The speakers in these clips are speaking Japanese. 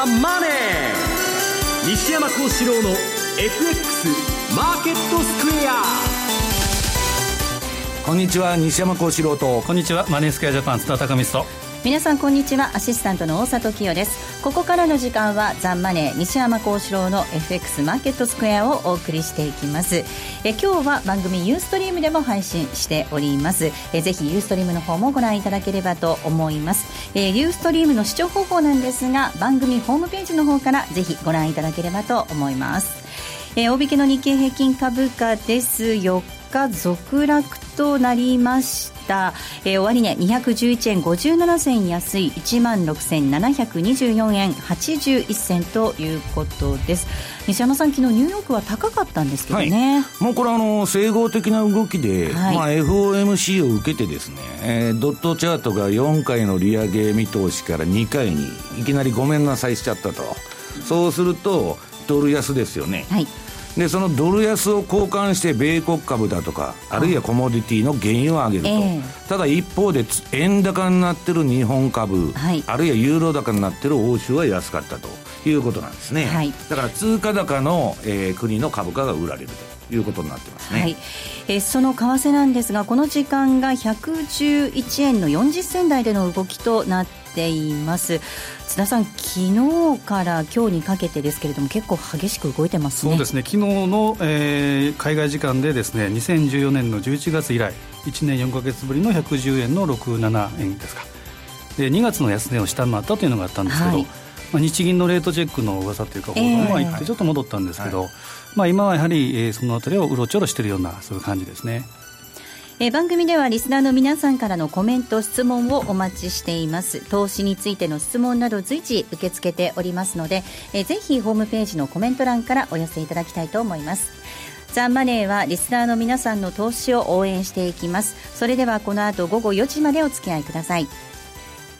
ザ・マネー」西山幸四郎の FX マーケットスクエア。こんにちは西山幸四郎と。こんにちはマネースクエアジャパン津田隆美と皆さんこんにちは。アシスタントの大里清です。ここからの時間はザンマネー西山幸四郎の FX マーケットスクエアをお送りしていきます。え今日は番組ユーストリームでも配信しております。えぜひユーストリームの方もご覧いただければと思います。えユーストリームの視聴方法なんですが番組ホームページの方からぜひご覧いただければと思います。え大引けの日経平均株価です。4日続落となりました、えー、終値211円57銭安い1万6724円81銭ということです。西山さん昨日ニューヨークは高かったんですけどね、はい、もうこれあの整合的な動きで、はい、まあ、FOMC を受けてですね、えー、ドットチャートが4回の利上げ見通しから2回にいきなりごめんなさいしちゃったと。そうするとドル安ですよね、はいでそのドル安を交換して米国株だとかあるいはコモディティの原油を上げると、えー、ただ一方で円高になってる日本株、はい、あるいはユーロ高になってる欧州は安かったということなんですね、はい、だから通貨高の、えー、国の株価が売られるということになってますね、はい、えー、その為替なんですがこの時間が111円の40銭台での動きとなっています。津田さん、昨日から今日にかけてですけれども、結構激しく動いてますね。そうですね。昨日の、えー、海外時間でですね2014年の11月以来、1年4か月ぶりの110円の67円ですか、で2月の安値を下回ったというのがあったんですけど、はい、まあ、日銀のレートチェックの噂というか、報道も入ってちょっと戻ったんですけど、はい、まあ、今はやはり、えー、そのあたりをうろちょろしているような、そういう感じですね。え番組ではリスナーの皆さんからのコメント質問をお待ちしています。投資についての質問など随時受け付けておりますので、えぜひホームページのコメント欄からお寄せいただきたいと思います。ザンマネーはリスナーの皆さんの投資を応援していきます。それではこの後午後4時までお付き合いください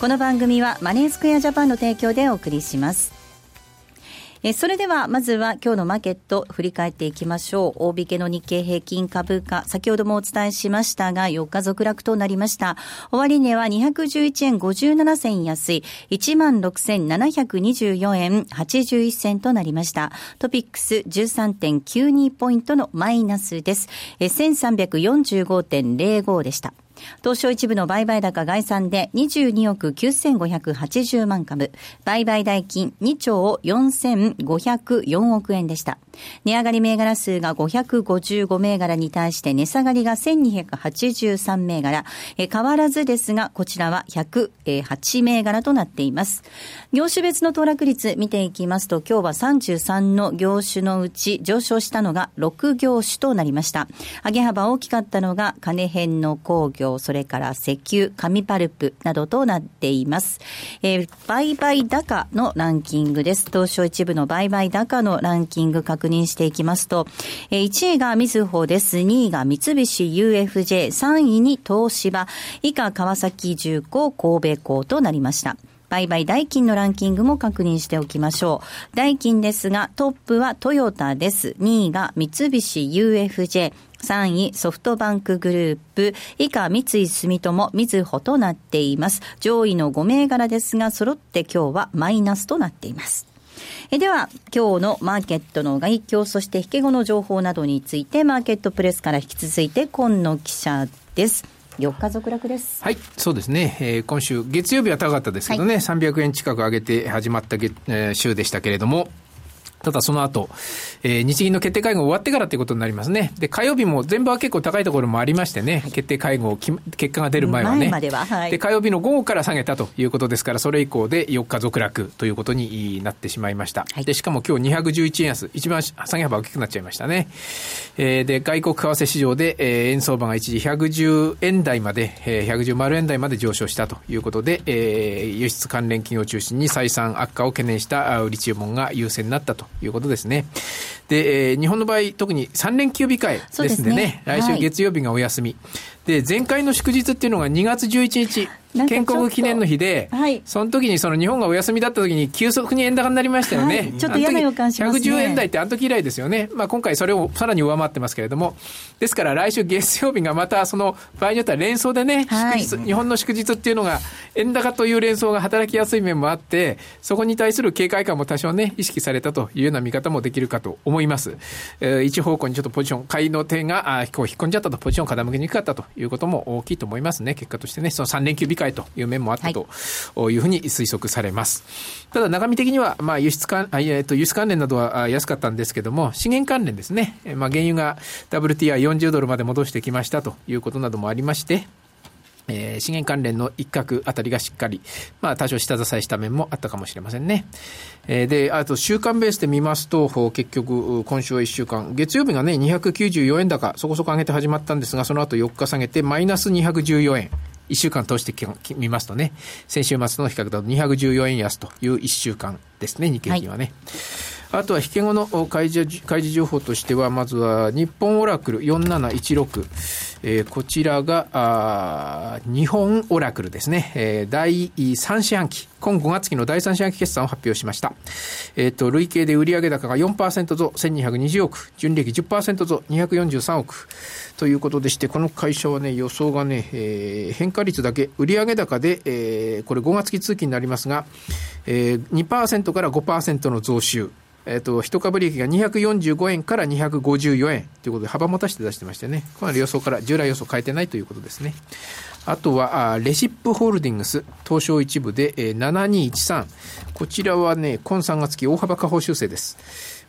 この番組はマネースクエアジャパンの提供でお送りしますえそれではまずは今日のマーケット振り返っていきましょう。大引けの日経平均株価、先ほどもお伝えしましたが、4日続落となりました。終値は211円57銭安い、16,724円81銭となりました。トピックス13.92ポイントのマイナスですえ。1345.05でした。東証一部の売買高概算で22億9580万株、売買代金2兆4504億円でした。値上がり銘柄数が555銘柄に対して値下がりが1283銘柄、え変わらずですが、こちらは108銘柄となっています。業種別の騰落率見ていきますと、今日は33の業種のうち上昇したのが6業種となりました。上げ幅大きかったのが金編の工業、それから石油、紙パルプなどとなっています。えー、売買高のランキングです。東証一部の売買高のランキング確認していきますと、えー、1位がみずほです。2位が三菱 UFJ、3位に東芝、以下川崎重工、神戸港となりました。売買代金のランキングも確認しておきましょう。代金ですが、トップはトヨタです。2位が三菱 UFJ、3位ソフトバンクグループ、以下三井住友、みずほとなっています。上位の5銘柄ですが、揃って今日はマイナスとなっています。えでは、今日のマーケットの外況、そして引け後の情報などについて、マーケットプレスから引き続いて、今野記者です。4日続落です。はい、そうですね。えー、今週、月曜日は高かったですけどね、はい、300円近く上げて始まった月、えー、週でしたけれども、ただその後、えー、日銀の決定会合終わってからということになりますね。で、火曜日も全場は結構高いところもありましてね、決定会合、結果が出る前はね。では、はい、で、火曜日の午後から下げたということですから、それ以降で4日続落ということになってしまいました。はい、で、しかも今日211円安、一番下げ幅大きくなっちゃいましたね。えー、で、外国為替市場で、えー、円相場が一時110円台まで、えー、110丸円台まで上昇したということで、えー、輸出関連企業を中心に採算悪化を懸念した売り注文が優勢になったということですね。で、えー、日本の場合、特に3連休控えですんでね、でね来週月曜日がお休み。はい、で、前回の祝日っていうのが2月11日、建国記念の日で、はい、その時にその日本がお休みだった時に急速に円高になりましたよね。はい、ちょっと嫌な予感しますね。110円台ってあの時以来ですよね。まあ今回それをさらに上回ってますけれども、ですから来週月曜日がまたその場合によっては連想でね、祝日、日本の祝日っていうのが円高という連想が働きやすい面もあって、そこに対する警戒感も多少ね、意識されたというような見方もできるかと思います。えー、一方向にちょっとポジション、買いの手があこう引っ込んじゃったと、ポジション傾けにくかったということも大きいと思いますね。結果としてね、その3連休控えという面もあったというふうに推測されます。ただ中身的には、まあ、輸出関、えっと、輸出関連などは安かったんですけども、資源関連ですね。まあ、原油が WTI40 ドルまで戻してきましたということなどもありまして、えー、資源関連の一角あたりがしっかり、まあ、多少下支えした面もあったかもしれませんね。えー、で、あと、週間ベースで見ますと、結局、今週は1週間、月曜日がね、294円高、そこそこ上げて始まったんですが、その後4日下げて、マイナス214円。1週間通して見ますとね、先週末の比較だと214円安という1週間ですね、日経平均はね。はいあとは引け後の開示開示情報としては、まずは日本オラクル4716、えー、こちらがあ日本オラクルですね、えー、第3四半期、今5月期の第3四半期決算を発表しました。えっ、ー、と、累計で売上高が4%増1220億、純利益10%増243億。ということでして、この会社はね、予想がね、えー、変化率だけ、売上高で、えー、これ5月期通期になりますが、えー、2%から5%の増収。えっ、と、一株利益が245円から254円ということで幅持たして出してましてね、かなり予想から従来予想変えてないということですね。あとは、あレシップホールディングス、東証一部で、えー、7213。こちらはね、今3月期大幅下方修正です。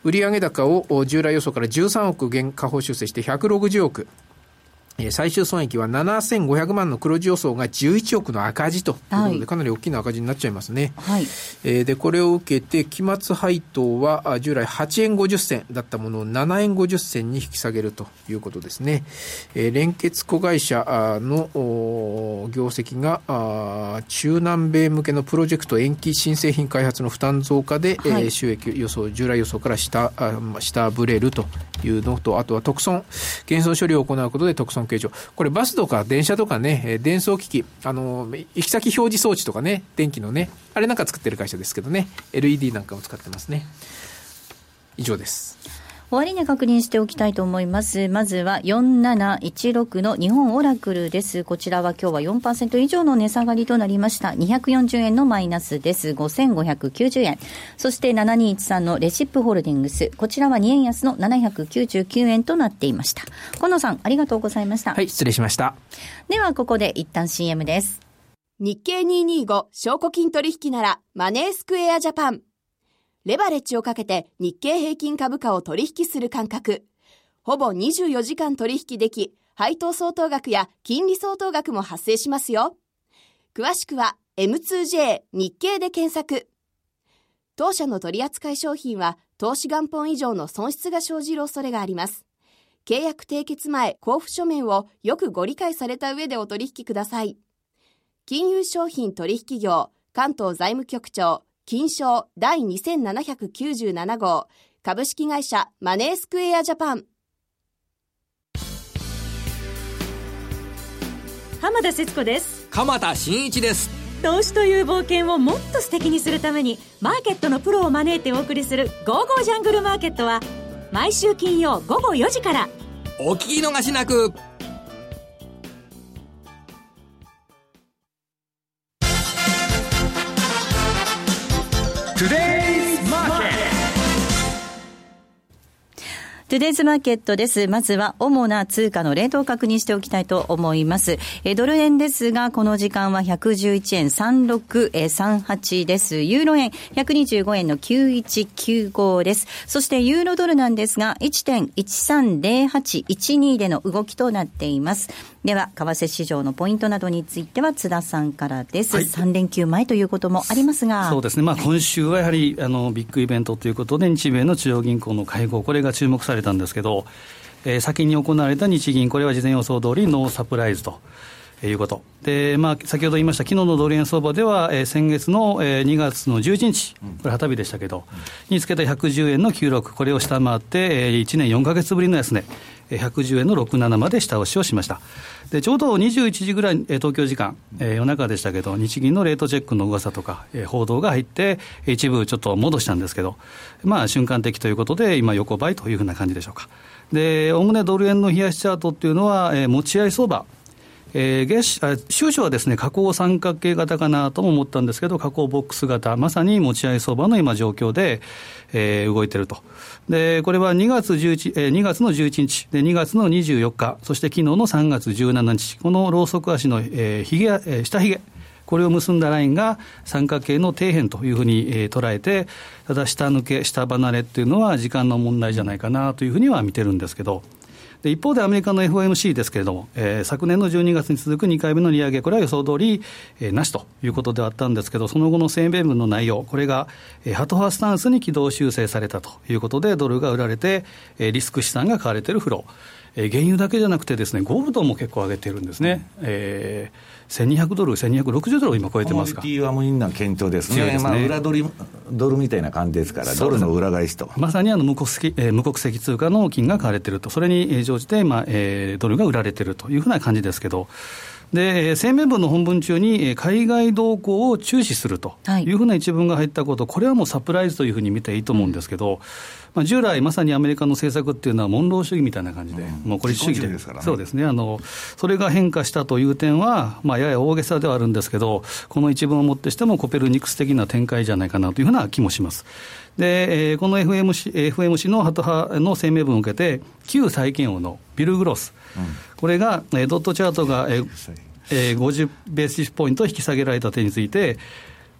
売上高を従来予想から13億減下方修正して160億。最終損益は7500万の黒字予想が11億の赤字ということで、かなり大きな赤字になっちゃいますね。はい、えー、で、これを受けて、期末配当は従来8円50銭だったものを7円50銭に引き下げるということですね。えー、連結子会社の業績が中南米向けのプロジェクト延期新製品開発の負担増加で、はい、えー、収益予想、従来予想から下、下振れるというのと、あとは特損、減損処理を行うことで特損形状。これバスとか電車とかね、伝送機器、あの、行き先表示装置とかね、電気のね、あれなんか作ってる会社ですけどね、LED なんかを使ってますね。以上です。終値確認しておきたいと思います。まずは4716の日本オラクルです。こちらは今日は4%以上の値下がりとなりました。240円のマイナスです。5590円。そして7213のレシップホールディングス。こちらは2円安の799円となっていました。河野さん、ありがとうございました。はい、失礼しました。では、ここで一旦 CM です。日経225証拠金取引ならマネースクエアジャパン。レバレッジをかけて日経平均株価を取引する感覚。ほぼ24時間取引でき、配当相当額や金利相当額も発生しますよ。詳しくは M2J 日経で検索。当社の取扱い商品は投資元本以上の損失が生じる恐れがあります。契約締結前交付書面をよくご理解された上でお取引ください。金融商品取引業関東財務局長金賞第2797号。株式会社マネースクエアジャパン。浜田節子です。鎌田新一です。投資という冒険をもっと素敵にするためにマーケットのプロを招いてお送りする「ゴーゴージャングルマーケット」は毎週金曜午後4時から。お聞き逃しなく Today! トゥデイズマーケットです。まずは主な通貨のレートを確認しておきたいと思います。えドル円ですが、この時間は111円3638です。ユーロ円125円の9195です。そしてユーロドルなんですが、1.130812での動きとなっています。では、為替市場のポイントなどについては津田さんからです。はい、3連休前ということもありますが。そうですね。まあ、今週はやはり、あの、ビッグイベントということで、日米の中央銀行の会合、これが注目されたんですけど、えー、先に行われた日銀、これは事前予想通りノーサプライズと。いうこと。で、まあ、先ほど言いました、昨日のドル円相場では、えー、先月の、えー、2月の11日、これ、旗日でしたけど、につけた110円の96、これを下回って、えー、1年4か月ぶりの安値、110円の67まで下押しをしました。で、ちょうど21時ぐらい、東京時間、えー、夜中でしたけど、日銀のレートチェックの噂とか、えー、報道が入って、一部ちょっと戻したんですけど、まあ、瞬間的ということで、今、横ばいというふうな感じでしょうか。で、おおむねドル円の冷やしチャートっていうのは、えー、持ち合い相場、えー、月収支はですね、下降三角形型かなとも思ったんですけど、下降ボックス型、まさに持ち合い相場の今状況で、えー、動いてると。で、これは2月11、えー、2月の11日、で、2月の24日、そして昨日の3月17日、このローソク足の、えー、ひげ、えー、下ひげ、これを結んだラインが三角形の底辺というふうに、えー、捉えて、ただ下抜け、下離れっていうのは時間の問題じゃないかなというふうには見てるんですけど、で一方でアメリカの FOMC ですけれども、えー、昨年の12月に続く2回目の利上げ、これは予想通り、えー、なしということではあったんですけど、その後の声明文の内容、これが、えー、ハト派スタンスに軌道修正されたということで、ドルが売られて、えー、リスク資産が買われているフロー。えー、原油だけじゃなくてですね、ゴールドも結構上げてるんですね。えー、1200ドル、1260ドルを今超えてますか。コモディティはみんな堅調ですね。すねまあ、裏ドル、ドルみたいな感じですから、ドルの裏返しと。まさにあの無国籍、えー、無国籍通貨の金が買われてると、それに乗じて、まあえー、ドルが売られてるというふうな感じですけど、で、声明文の本文中に、海外動向を注視するとい。うふうな一文が入ったこと、これはもうサプライズというふうに見ていいと思うんですけど、まあ、従来、まさにアメリカの政策っていうのは、モンロー主義みたいな感じで、うん、もう孤立主義で、ね、そうですね。あの、それが変化したという点は、まあ、やや大げさではあるんですけど、この一文をもってしても、コペルニクス的な展開じゃないかなというふうな気もします。で、えー、この FMC, FMC のハト派の声明文を受けて、旧債券王のビル・グロス、うん、これが、えー、ドットチャートが、えーえー、50ベーシスポイント引き下げられた点について、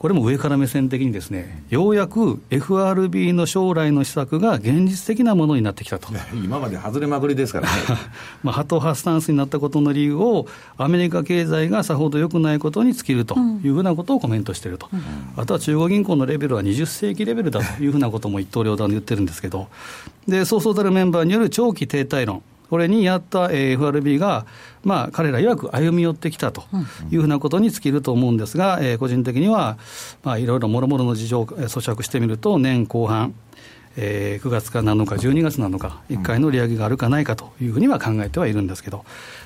これも上から目線的にですね、ようやく FRB の将来の施策が現実的なものになってきたと。今まで外れまくりですからね。まあ、ハト派スタンスになったことの理由を、アメリカ経済がさほど良くないことに尽きるというふうなことをコメントしていると、うん、あとは中国銀行のレベルは20世紀レベルだというふうなことも一刀両断で言ってるんですけど、でそうそうたるメンバーによる長期停滞論。これにやった FRB が、まあ、彼ら曰く歩み寄ってきたというふうなことに尽きると思うんですが、えー、個人的には、まあ、いろいろもろもろの事情を咀嚼してみると、年後半、えー、9月かなのか、12月なのか、1回の利上げがあるかないかというふうには考えてはいるんですけど、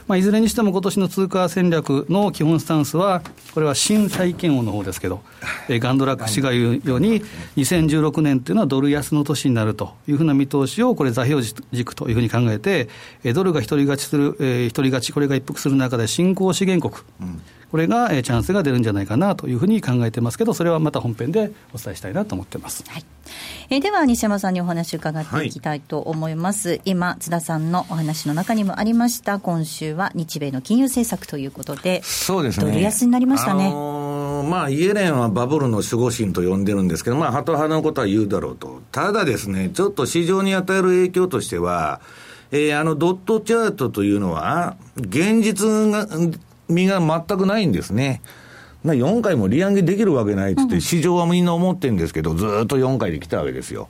まあ、いずれにしても今年の通貨戦略の基本スタンスは、これは新債権王の方ですけど、えー、ガンドラック氏が言うように、2016年というのはドル安の年になるというふうな見通しを、これ、座標軸というふうに考えて、え、ドルが一人勝ちする、えー、独り勝ち、これが一服する中で、新興資源国。うんこれが、えー、チャンスが出るんじゃないかなというふうに考えてますけど、それはまた本編でお伝えしたいなと思ってます。はい、えー、では、西山さんにお話伺っていきたいと思います。はい、今、津田さんのお話の中にもありました、今週は日米の金融政策ということで、そうですね。ドル安になりましたね。あのー、まあ、イエレンはバブルの守護神と呼んでるんですけど、まあ、ハト派のことは言うだろうと。ただですね、ちょっと市場に与える影響としては、えー、あのドットチャートというのは、現実が味が全くないんですね。まあ、4回も利上げできるわけないっつって、市場はみんな思ってるんですけど、ずっと4回で来たわけですよ。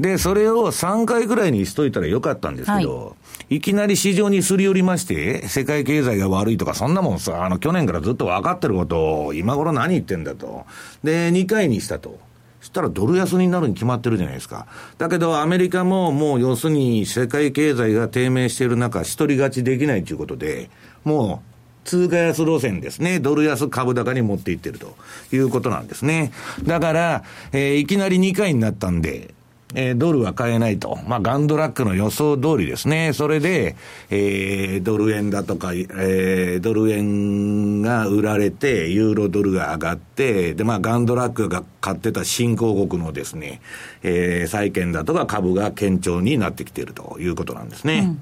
で、それを3回ぐらいにしといたらよかったんですけど、はい、いきなり市場にすり寄りまして、世界経済が悪いとか、そんなもんさ、あの、去年からずっと分かってることを、今頃何言ってんだと。で、2回にしたと。そしたらドル安になるに決まってるじゃないですか。だけどアメリカももう要するに世界経済が低迷している中、一人勝ちできないということで、もう通貨安路線ですね、ドル安株高に持っていってるということなんですね。だから、えー、いきなり2回になったんで、えー、ドルは買えないと。まあ、ガンドラックの予想通りですね。それで、えー、ドル円だとか、えー、ドル円が売られて、ユーロドルが上がって、で、まあ、ガンドラックが買ってた新興国のですね、えー、債券だとか株が堅調になってきているということなんですね。うん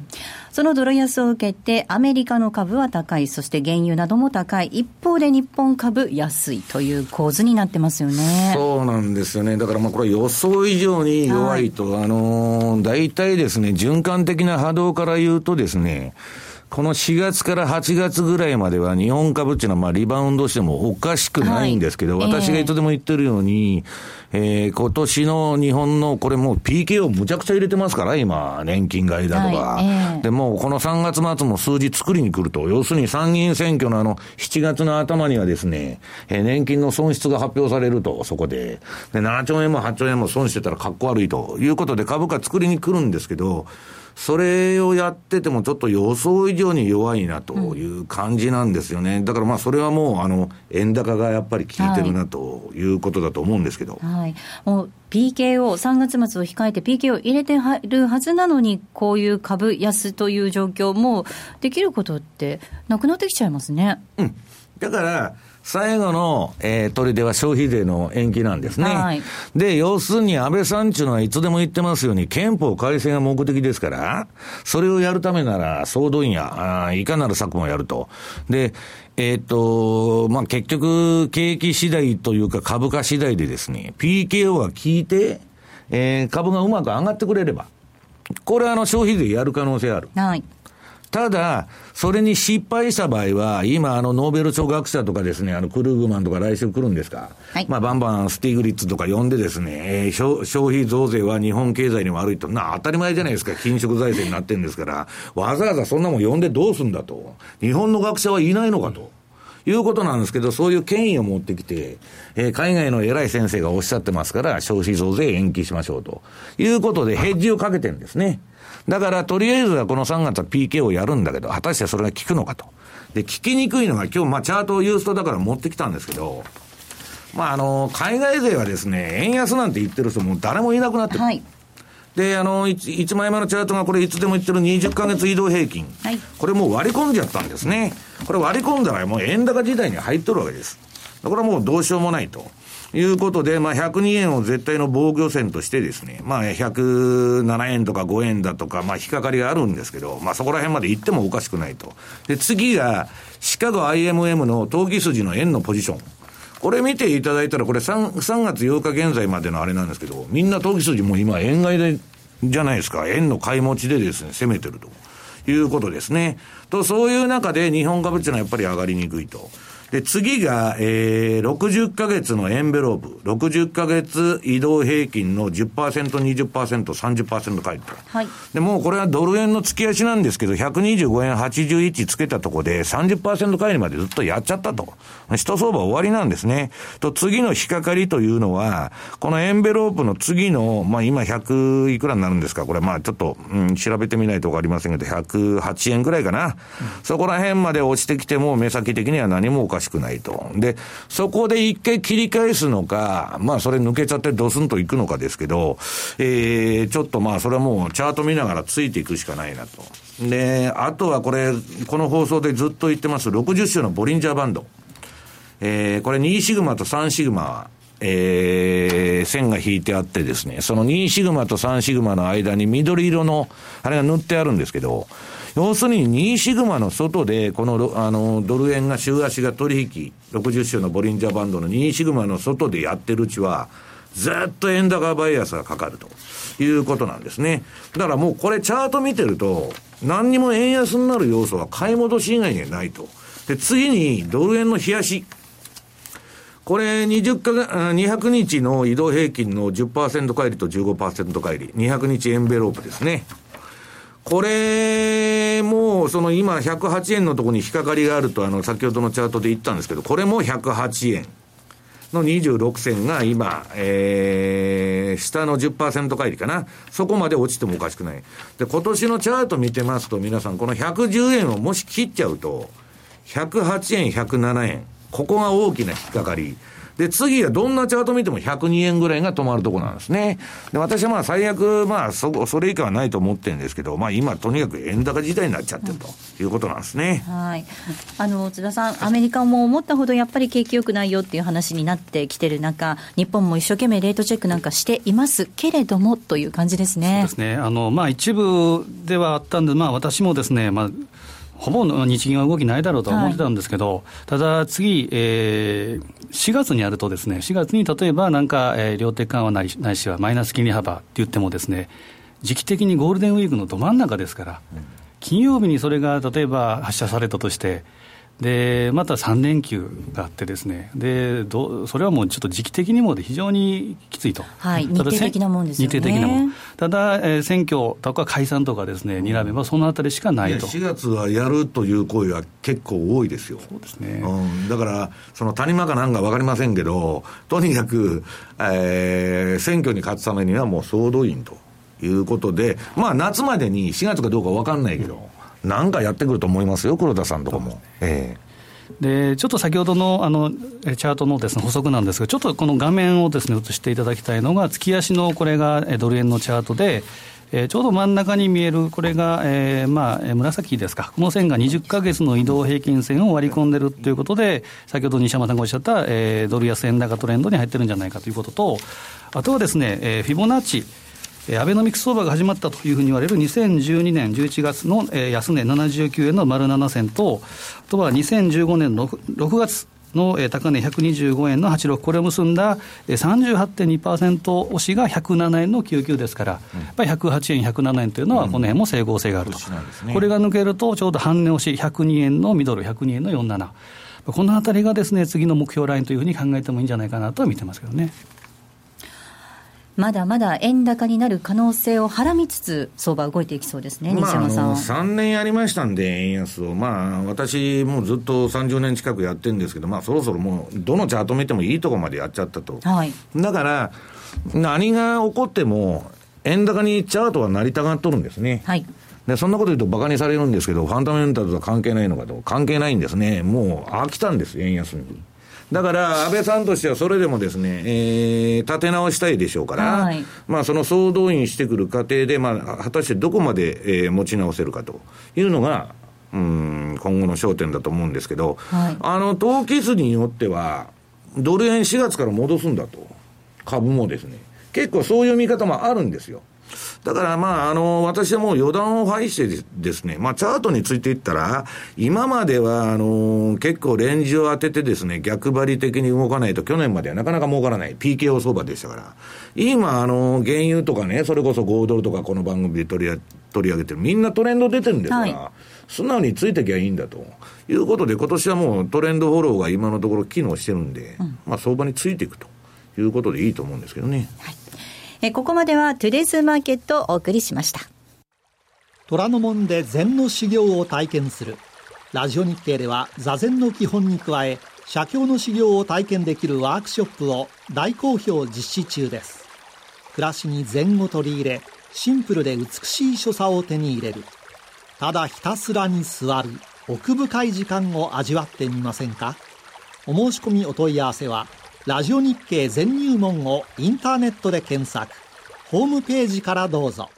そのドル安を受けて、アメリカの株は高い、そして原油なども高い、一方で日本株安いという構図になってますよね。そうなんですよね。だからまあこれ予想以上に弱いと、はい、あのー、大体ですね、循環的な波動から言うとですね、この4月から8月ぐらいまでは日本株っていうのはまあリバウンドしてもおかしくないんですけど、はい、私がいつでも言ってるように、えー、今年の日本のこれもう PK をむちゃくちゃ入れてますから、今、年金買いだとか。はいえー、で、もうこの3月末も数字作りに来ると、要するに参議院選挙のあの、7月の頭にはですね、えー、年金の損失が発表されると、そこで。で、7兆円も8兆円も損してたらかっこ悪いということで株価作りに来るんですけど、それをやっててもちょっと予想以上に弱いなという感じなんですよね。うん、だからまあそれはもう、あの、円高がやっぱり効いてるなということだと思うんですけど。はい。はい、もう PKO、3月末を控えて PKO 入れてるはずなのに、こういう株安という状況もできることってなくなってきちゃいますね。うん。だから、最後の、えー、取り出は消費税の延期なんですね。はい、で、要するに安倍さんっていうのはいつでも言ってますように、憲法改正が目的ですから、それをやるためなら、総動員や、あいかなる策もやると。で、えっ、ー、と、まあ、結局、景気次第というか株価次第でですね、PKO が効いて、えー、株がうまく上がってくれれば、これはあの消費税やる可能性ある。はい。ただ、それに失敗した場合は、今、あの、ノーベル賞学者とかですね、あの、クルーグマンとか来週来るんですか？はい。まあ、バンバンスティグリッツとか呼んでですね、えー、消費増税は日本経済に悪いと。な、当たり前じゃないですか。緊縮財政になってるんですから、わざわざそんなもん呼んでどうすんだと。日本の学者はいないのかと。いうことなんですけど、そういう権威を持ってきて、えー、海外の偉い先生がおっしゃってますから、消費増税延期しましょうと。いうことで、ヘッジをかけてるんですね。だから、とりあえずはこの3月は PK をやるんだけど、果たしてそれが効くのかと。で、効きにくいのが今日、まあ、チャートをユーストだから持ってきたんですけど、まあ、あの、海外勢はですね、円安なんて言ってる人も誰もいなくなってる。はい。で、あの、1, 枚目のチャートがこれいつでも言ってる20ヶ月移動平均。はい。これもう割り込んじゃったんですね。これ割り込んだらもう円高時代に入っとるわけです。これはもうどうしようもないと。いうことで、まあ、102円を絶対の防御線としてですね、まあ、107円とか5円だとか、まあ、引っかかりがあるんですけど、まあ、そこら辺まで行ってもおかしくないと。で、次が、シカゴ IMM の投機筋の円のポジション。これ見ていただいたら、これ 3, 3月8日現在までのあれなんですけど、みんな投機筋も今円買いで、じゃないですか。円の買い持ちでですね、攻めてるということですね。と、そういう中で日本株っていうのはやっぱり上がりにくいと。で、次が、えー、60ヶ月のエンベロープ、60ヶ月移動平均の10%、20%、30%返って。はい。で、もうこれはドル円の付き足なんですけど、125円81つけたとこで30%返りまでずっとやっちゃったと。一相場終わりなんですね。と、次の引っかかりというのは、このエンベロープの次の、まあ今100いくらになるんですか？これまあちょっと、うん、調べてみないとわかりませんけど、108円くらいかな。うん、そこら辺まで落ちてきても、目先的には何もおかかしくないと。で、そこで一回切り返すのか、まあそれ抜けちゃってドスンといくのかですけど、えー、ちょっとまあそれはもうチャート見ながらついていくしかないなと。で、あとはこれ、この放送でずっと言ってます、60種のボリンジャーバンド。えー、これ2シグマと3シグマは、えー、線が引いてあってですね、その2シグマと3シグマの間に緑色の、あれが塗ってあるんですけど、要するに2シグマの外で、このあのドル円が週足が取引、60週のボリンジャーバンドの2シグマの外でやってるうちは、ずっと円高バイアスがかかるということなんですね。だからもうこれチャート見てると、何にも円安になる要素は買い戻し以外にはないと。で、次にドル円の冷やし。これ20か、200日の移動平均の10%返りと15%返り。200日エンベロープですね。これも、その今108円のところに引っかかりがあると、あの、先ほどのチャートで言ったんですけど、これも108円の26銭が今、えー、下の10%返りかな。そこまで落ちてもおかしくない。で、今年のチャート見てますと、皆さん、この110円をもし切っちゃうと、108円、107円。ここが大きな引っかかり。で、次はどんなチャート見ても102円ぐらいが止まるとこなんですね。で、私はまあ最悪、まあそ、それ以下はないと思ってるんですけど、まあ今とにかく円高時代になっちゃってるということなんですね。はい。あの、津田さん、アメリカも思ったほどやっぱり景気良くないよっていう話になってきてる中、日本も一生懸命レートチェックなんかしていますけれどもという感じですね。そうですね。あの、まあ一部ではあったんで、まあ私もですね、まあ、ほぼ日銀は動きないだろうと思ってたんですけど、はい、ただ次、えー、4月にやるとですね、4月に例えばなんか、えー、量的緩和ないないしはマイナス金利幅って言ってもですね、時期的にゴールデンウィークのど真ん中ですから、金曜日にそれが例えば発射されたとして、でまた3連休があってですねでどそれはもうちょっと時期的にも非常にきついと、はい、日程的なもんですよね。日程的なもん。ただ、えー、選挙とか解散とかですね睨めばそのあたりしかないと。4月はやるという声は結構多いですよ。そうですね、うん、だからその谷間かなんか分かりませんけどとにかく、えー、選挙に勝つためにはもう総動員ということで、まあ夏までに4月かどうか分かんないけど、なんかやってくると思いますよ、黒田さんとかも。ええでちょっと先ほどのあのチャートのです、ね、補足なんですが、ちょっとこの画面をです、ね、映していただきたいのが、月足のこれがドル円のチャートで、えー、ちょうど真ん中に見える、これが、えーまあ、紫ですか、この線が20か月の移動平均線を割り込んでるということで、先ほど西山さんがおっしゃった、えー、ドル安円高トレンドに入ってるんじゃないかということと、あとはですね、えー、フィボナッチ。アベノミクス相場が始まったというふうに言われる2012年11月の、えー、安値79円の丸7銭と、あとは2015年 6, 6月の高値125円の86、これを結んだ38.2%押しが107円の99ですから、やっぱり108円、107円というのは、この辺も整合性があると、これが抜けると、ちょうど半値押し、102円のミドル、102円の47、このあたりがですね次の目標ラインというふうに考えてもいいんじゃないかなとは見てますけどね。まだまだ円高になる可能性をはらみつつ、相場動いていきそうですね、西山さん。まあ、3年やりましたんで、円安を。まあ、私、もうずっと30年近くやってるんですけど、まあ、そろそろもう、どのチャート見てもいいとこまでやっちゃったと。はい、だから、何が起こっても、円高にチャートは成りたがっとるんですね。はい。で、そんなこと言うと馬鹿にされるんですけど、ファンダメンタルとは関係ないのかと。関係ないんですね。もう飽きたんです、円安に。だから、安倍さんとしてはそれでもですね、えー、立て直したいでしょうから、はい、まあ、その総動員してくる過程で、まあ、果たしてどこまで、えー、持ち直せるかというのが、うん、今後の焦点だと思うんですけど、はい、あの、投機数によっては、ドル円4月から戻すんだと。株もですね。結構そういう見方もあるんですよ。だからまあ、あの、私はもう予断を排してですね、まあ、チャートについていったら、今までは、あの、結構レンジを当ててですね、逆張り的に動かないと、去年まではなかなか儲からない PKO 相場でしたから、今、あの、原油とかね、それこそ5ドルとかこの番組で取り取り上げてる、みんなトレンド出てるんですから、はい、素直についてきゃいいんだということで、今年はもうトレンドフォローが今のところ機能してるんで、うん、まあ相場についていくということでいいと思うんですけどね。はいえここまではトゥデイズマーケットをお送りしました。虎ノ門で禅の修行を体験する。ラジオ日経では座禅の基本に加え写経の修行を体験できるワークショップを大好評実施中です。暮らしに禅を取り入れシンプルで美しい所作を手に入れる。ただひたすらに座る奥深い時間を味わってみませんか？お申し込みお問い合わせはラジオ日経全入門をインターネットで検索。ホームページからどうぞ。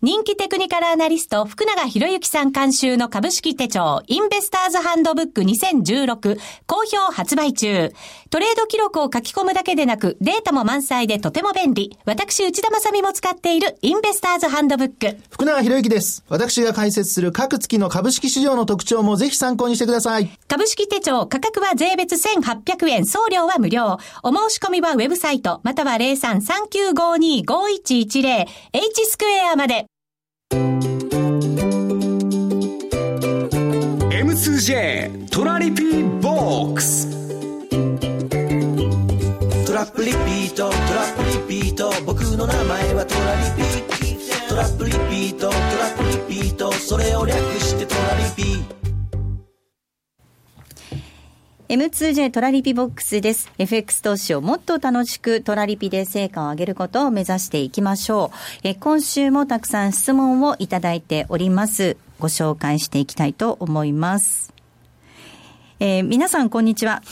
人気テクニカルアナリスト、福永博之さん監修の株式手帳、インベスターズハンドブック2016、好評発売中。トレード記録を書き込むだけでなく、データも満載でとても便利。私、内田正美も使っているインベスターズハンドブック。福永博之です。私が解説する各月の株式市場の特徴もぜひ参考にしてください。株式手帳、価格は税別1800円、送料は無料。お申し込みはウェブサイト、または03-3952-5110、H スクエアまで。M2J トラリピボックスリピートトラップリピート僕の名前はトラリピトラップリピートトラップリピートそれを略してトラリピ M2J トラリピボックスです。FX 投資をもっと楽しくトラリピで成果を上げることを目指していきましょう。え今週もたくさん質問をいただいております。ご紹介していきたいと思います。えー、皆さんこんにちは。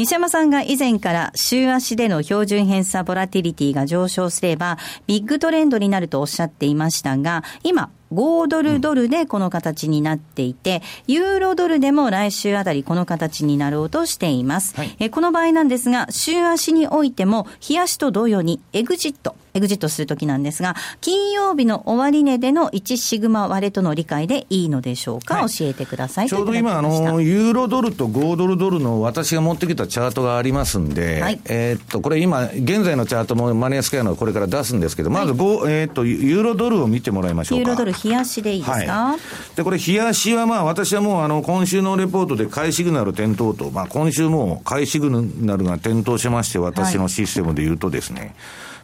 西山さんが以前から週足での標準偏差ボラティリティが上昇すればビッグトレンドになるとおっしゃっていましたが、今5ドルドルでこの形になっていて、ユーロドルでも来週あたりこの形になろうとしています。はい、えこの場合なんですが、週足においても、日足と同様にエグジット、エグジットするときなんですが、金曜日の終値での1シグマ割れとの理解でいいのでしょうか、はい、教えてください。ちょうど今、あの、ユーロドルと5ドルドルの私が持ってきたチャートがありますんで、はい、えっと、これ今、現在のチャートもマネースケアのこれから出すんですけど、まず、はい、えー、っと、ユーロドルを見てもらいましょうか。ユーロドル、日足でいいですか、はい、で、これ、日足はまあ、私はもう、あの、今週のレポートで買いシグナル点灯と、まあ、今週も買いシグナルが点灯しまして、私のシステムで言うとですね、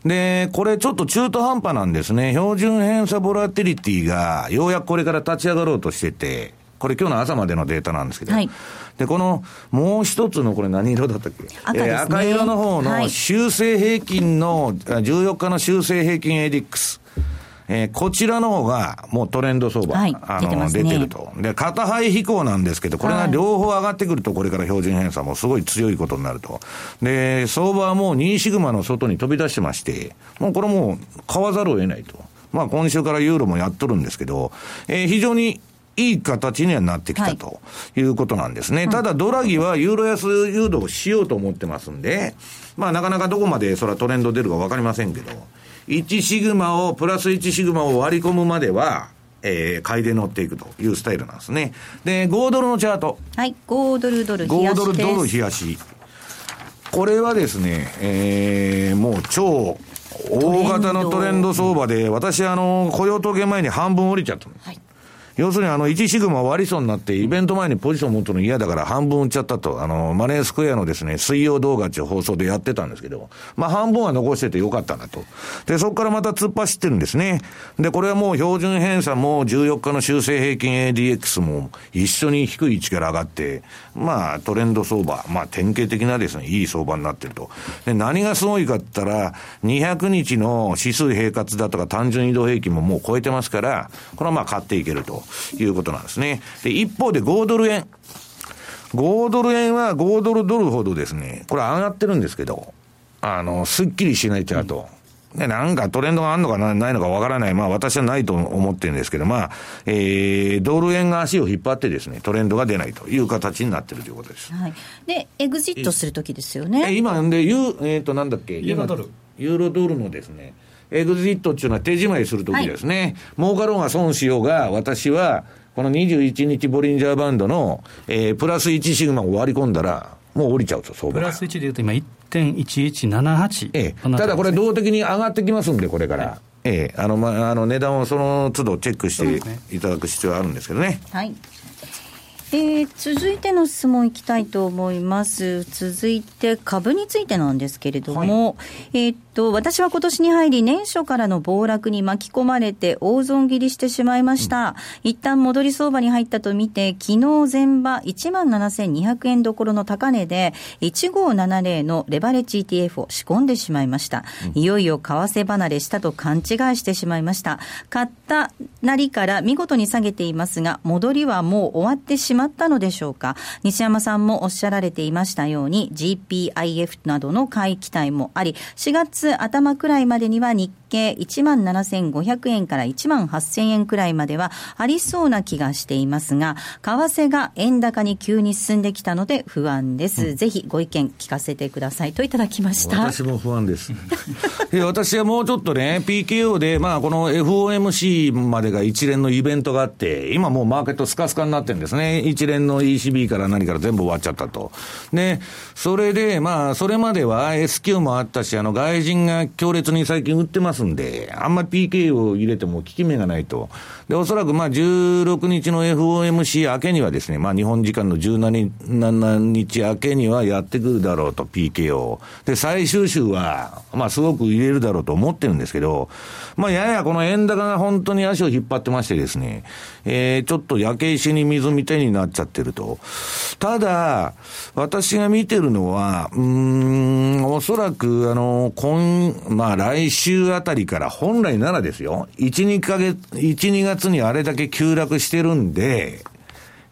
で、これちょっと中途半端なんですね。標準偏差ボラティリティが、ようやくこれから立ち上がろうとしてて、これ今日の朝までのデータなんですけど、はい、で、このもう一つのこれ何色だったっけ？赤,、ね。えー、赤色の方の修正平均の、14日の修正平均エディックス。えー、こちらの方がもうトレンド相場、はい、あの、出てると。で、片肺飛行なんですけど、これが両方上がってくると、これから標準偏差もすごい強いことになると。で、相場はもう2シグマの外に飛び出してまして、もうこれもう買わざるを得ないと。まあ今週からユーロもやっとるんですけど、えー、非常にいい形にはなってきたということなんですね。はい、ただ、ドラギはユーロ安誘導しようと思ってますんで、まあなかなかどこまでそれはトレンド出るかわかりませんけど、1シグマを、プラス1シグマを割り込むまでは、えー、買いで乗っていくというスタイルなんですね。で、5ドルのチャート。はい、5ドルドル冷やし5ドルドル冷やし。これはですね、えー、もう超大型のトレンド相場で、私、あの、雇用統計前に半分降りちゃったはい。要するにあの、1シグマ割りそうになって、イベント前にポジション持つの嫌だから半分売っちゃったと、あの、マネースクエアのですね、水曜動画っていう放送でやってたんですけど、まあ半分は残しててよかったなと。で、そこからまた突っ走ってるんですね。で、これはもう標準偏差も14日の修正平均 ADX も一緒に低い位置から上がって、まあトレンド相場、まあ典型的なですね、いい相場になってると。で、何がすごいかって言ったら、200日の指数平滑だとか単純移動平均ももう超えてますから、これはまあ買っていけると。いうことなんですね。で、一方で5ドル円。5ドル円は5ドルドルほどですね、これ上がってるんですけど、あの、すっきりしないチャート。で、なんかトレンドがあるのかないのかわからない。まあ私はないと思ってるんですけど、まあ、えー、ドル円が足を引っ張ってですね、トレンドが出ないという形になってるということです。はい。で、エグジットするときですよね。え、今、で、ユー、えっ、ー、と、なんだっけ？ユーロドル。ユーロドルのですね、エグジットっていうのは手仕舞いするときですね、はい、儲かろうが損しようが、私は、この21日ボリンジャーバンドの、えー、プラス1シグマを割り込んだら、もう降りちゃうと、相場。プラス1でいうと今、1.1178、ええ、ただこれ、動的に上がってきますんで、これから。はい、ええ、あの、まあ、あの値段をその都度チェックしていただく必要があるんですけどね。はい。えー、続いての質問いきたいと思います。続いて株についてなんですけれども、はい、えっと、私は今年に入り年初からの暴落に巻き込まれて大損切りしてしまいました。うん、一旦戻り相場に入ったとみて、昨日前場17,200円どころの高値で1570のレバレッジ ETF を仕込んでしまいました。うん、いよいよ為替離れしたと勘違いしてしまいました。買ったなりから見事に下げていますが、戻りはもう終わってしままったのでしょうか西山さんもおっしゃられていましたように GPIF などの買い期待もあり4月頭くらいまでには日経1万7500円から1万8000円くらいまではありそうな気がしていますが為替が円高に急に進んできたので不安です、うん、ぜひご意見聞かせてくださいといただきました。私も不安です。私はもうちょっとね PKO でまあこの FOMC までが一連のイベントがあって今もうマーケットスカスカになってるんですね。一連の ECB から何から全部終わっちゃったと。で、それで、まあ、それまでは S q もあったし、あの、外人が強烈に最近売ってますんで、あんまり PK を入れても効き目がないと。で、おそらくまあ、16日の FOMC 明けにはですね、まあ、日本時間の17日明けにはやってくるだろうと、PK を。で、最終週は、まあ、すごく入れるだろうと思ってるんですけど、まあ、ややこの円高が本当に足を引っ張ってましてですね、えー、ちょっと焼け石に水みたいになっちゃってると。ただ、私が見てるのは、うん、おそらく、あの、今、まあ来週ありから本来ならですよ、1、2ヶ月、1、2月にあれだけ急落してるんで、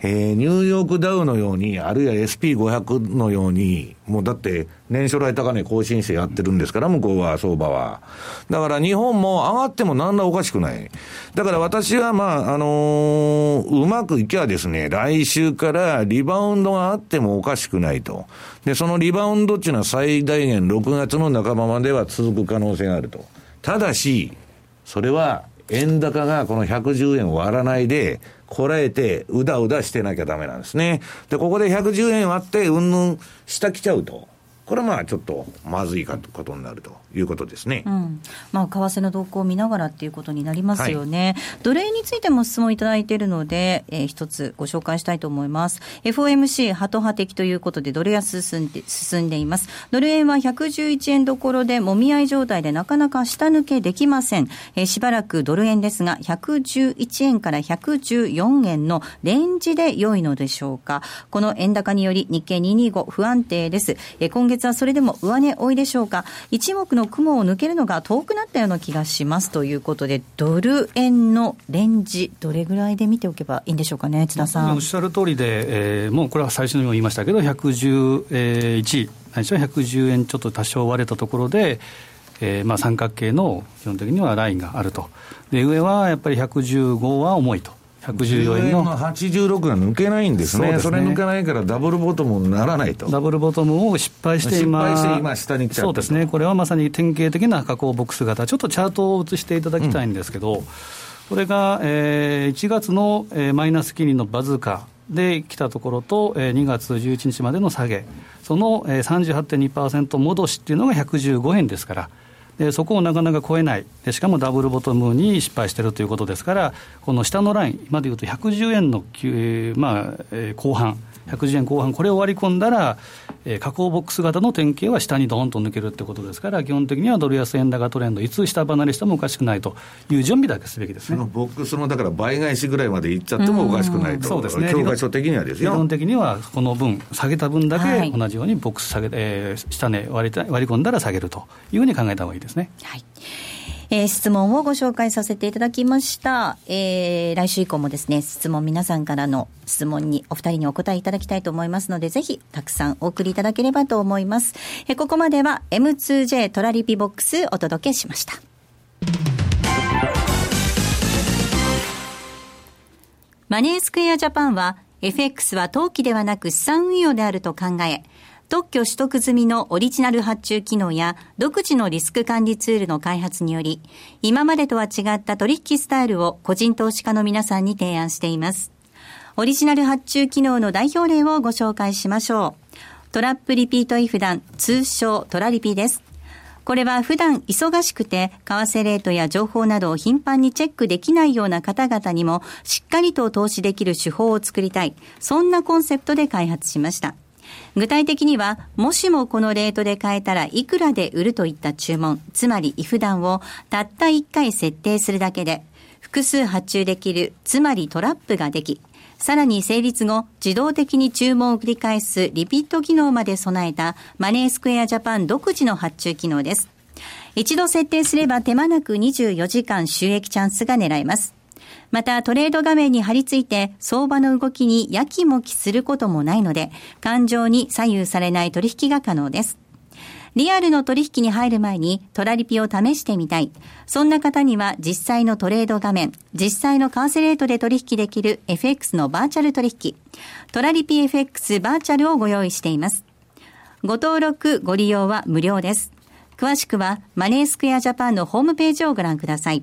えー、ニューヨークダウのように、あるいは SP500 のように、もうだって年初来高値更新してやってるんですから、向こうは、相場は。だから日本も上がっても何らおかしくない。だから私は、まあ、あのー、うまくいけばですね、来週からリバウンドがあってもおかしくないと。で、そのリバウンドっていうのは最大限6月の半ばまでは続く可能性があると。ただし、それは円高がこの110円割らないで、こらえて、うだうだしてなきゃダメなんですね。で、ここで110円割って、うんぬん下来ちゃうと。これはまあちょっとまずいかとことになるということですね、うんまあ、為替の動向を見ながらっていうことになりますよね、はい、奴隷についても質問いただいているので、えー、一つご紹介したいと思います。FOMC ハト派的ということで、ドル安進んで進んでいます。ドル円は111円どころで、もみ合い状態でなかなか下抜けできません。えー、しばらくドル円ですが、111円から114円のレンジで良いのでしょうか。この円高により日経225不安定です。えー、今月はそれでも上値追いでしょうか。一目の雲を抜けるのが遠くなったような気がしますということで、ドル円のレンジ、どれぐらいで見ておけばいいんでしょうかね、津田さん。おっしゃる通りで、えー、もうこれは最初にも言いましたけど、111、最初は110円ちょっと多少割れたところで、えーまあ、三角形の基本的にはラインがあると、で上はやっぱり115は重いと。114円の。86が抜けないんですね、そ、ね、れ抜けないからダブルボトムにならないと。ダブルボトムを失敗して今、失敗して今、下に来ちゃそうですね、これはまさに典型的な加工ボックス型、ちょっとチャートを映していただきたいんですけど、うん、これが、えー、1月の、えー、マイナス金利のバズーカで来たところと、えー、2月11日までの下げ、その、えー、38.2%戻しっていうのが115円ですから。でそこをなかなか超えない。で、しかもダブルボトムに失敗しているということですから、この下のライン、今でいうと110円の、まあえ、後半、110円後半、これを割り込んだら、えー、加工ボックス型の典型は下にどんと抜けるってことですから、基本的にはドル安円高トレンド、いつ下離れしてもおかしくないという準備だけすべきですね。そのボックスのだから倍返しぐらいまでいっちゃってもおかしくないと、そうですね、教科書的にはですよ。基本的にはこの分、下げた分だけ同じようにボックス下げ、えー、下値割り割り込んだら下げるというふうに考えた方がいいですね。はいえー、質問をご紹介させていただきました。えー、来週以降もですね、質問皆さんからの質問にお二人にお答えいただきたいと思いますので、ぜひたくさんお送りいただければと思います。えー、ここまでは M2J トラリピボックスお届けしました。マネースクエアジャパンは FX は投機ではなく資産運用であると考え、特許取得済みのオリジナル発注機能や独自のリスク管理ツールの開発により、今までとは違った取引スタイルを個人投資家の皆さんに提案しています。オリジナル発注機能の代表例をご紹介しましょう。トラップリピートイフダン、通称トラリピです。これは普段忙しくて、為替レートや情報などを頻繁にチェックできないような方々にも、しっかりと投資できる手法を作りたい。そんなコンセプトで開発しました。具体的には、もしもこのレートで買えたらいくらで売るといった注文、つまり if 段をたった1回設定するだけで、複数発注できる、つまりトラップができ、さらに成立後、自動的に注文を繰り返すリピート機能まで備えたマネースクエアジャパン独自の発注機能です。一度設定すれば手間なく24時間収益チャンスが狙えます。またトレード画面に貼り付いて相場の動きにやきもきすることもないので、感情に左右されない取引が可能です。リアルの取引に入る前にトラリピを試してみたい。そんな方には実際のトレード画面、実際の為替レートで取引できる FX のバーチャル取引、トラリピ FX バーチャルをご用意しています。ご登録、ご利用は無料です。詳しくはマネースクエアジャパンのホームページをご覧ください。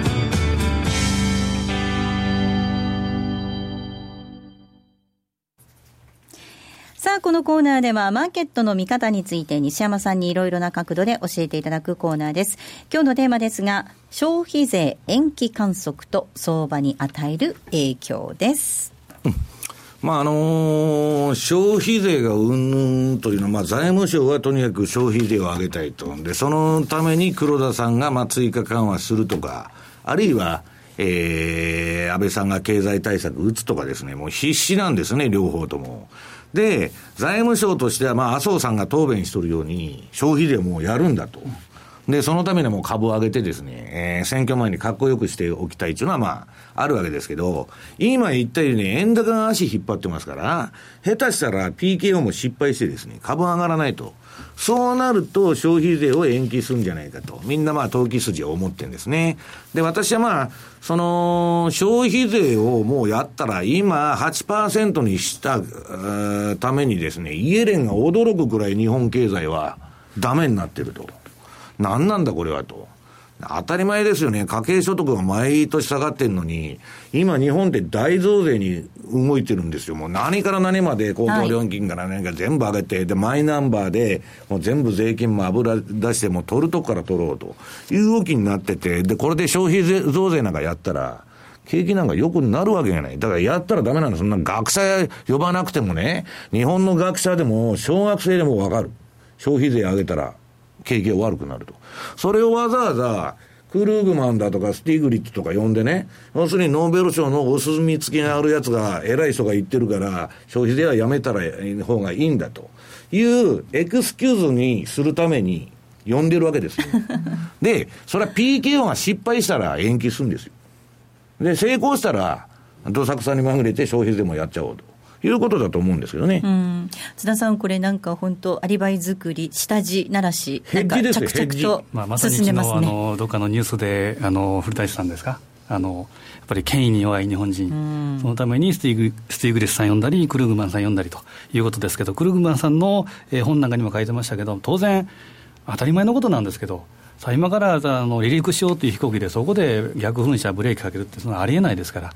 さあ、このコーナーではマーケットの見方について西山さんにいろいろな角度で教えていただくコーナーです。今日のテーマですが、消費税延期観測と相場に与える影響です。まああのー、消費税がうんぬんというのは、まあ、財務省はとにかく消費税を上げたいと。で、そのために黒田さんがまあ追加緩和するとか、あるいは、えー、安倍さんが経済対策打つとかですね、もう必死なんですね、両方とも。で、財務省としては、まあ、麻生さんが答弁しとるように、消費税もやるんだと。で、そのためにも株を上げてですね、えー、選挙前にかっこよくしておきたいというのは、まあ、あるわけですけど、今言ったように円高が足引っ張ってますから、下手したら PKO も失敗してですね、株上がらないと。そうなると消費税を延期するんじゃないかと。みんなまあ投機筋を思ってるんですね。で、私はまあ、その、消費税をもうやったら今8%にしたためにですね、イエレンが驚くくらい日本経済はダメになってると。何なんだこれはと。当たり前ですよね。家計所得が毎年下がってんのに、今日本って大増税に動いてるんですよ。もう何から何まで公共料金から何か全部上げて、はい、で、マイナンバーでもう全部税金も油出しても取るとこから取ろうという動きになってて、で、これで消費税増税なんかやったら、景気なんか良くなるわけがない。だからやったらダメなんだ。そんな学者呼ばなくてもね、日本の学者でも小学生でもわかる。消費税上げたら景気が悪くなると。それをわざわざ、クルーグマンだとかスティグリッツとか呼んでね、要するにノーベル賞のお墨付きがあるやつが、偉い人が言ってるから、消費税はやめたら方がいいんだというエクスキューズにするために呼んでるわけですよ。で、それは PKO が失敗したら延期するんですよ。で、成功したら、どさくさにまぐれて消費税もやっちゃおうと。いうことだと思うんですけどね。津田さん、これなんか本当、アリバイ作り、下地ならし、なんか着々とまあ、まさに昨日あのどっかのニュースで、あの古舘さんですか？あのやっぱり権威に弱い日本人、そのためにスティーグスティーグレスさん呼んだり、クルーグマンさん呼んだりということですけど、クルーグマンさんの、えー、本なんかにも書いてましたけど、当然、当たり前のことなんですけど、さあ今からあの離陸しようという飛行機で、そこで逆噴射、ブレーキかけるって、そのありえないですから、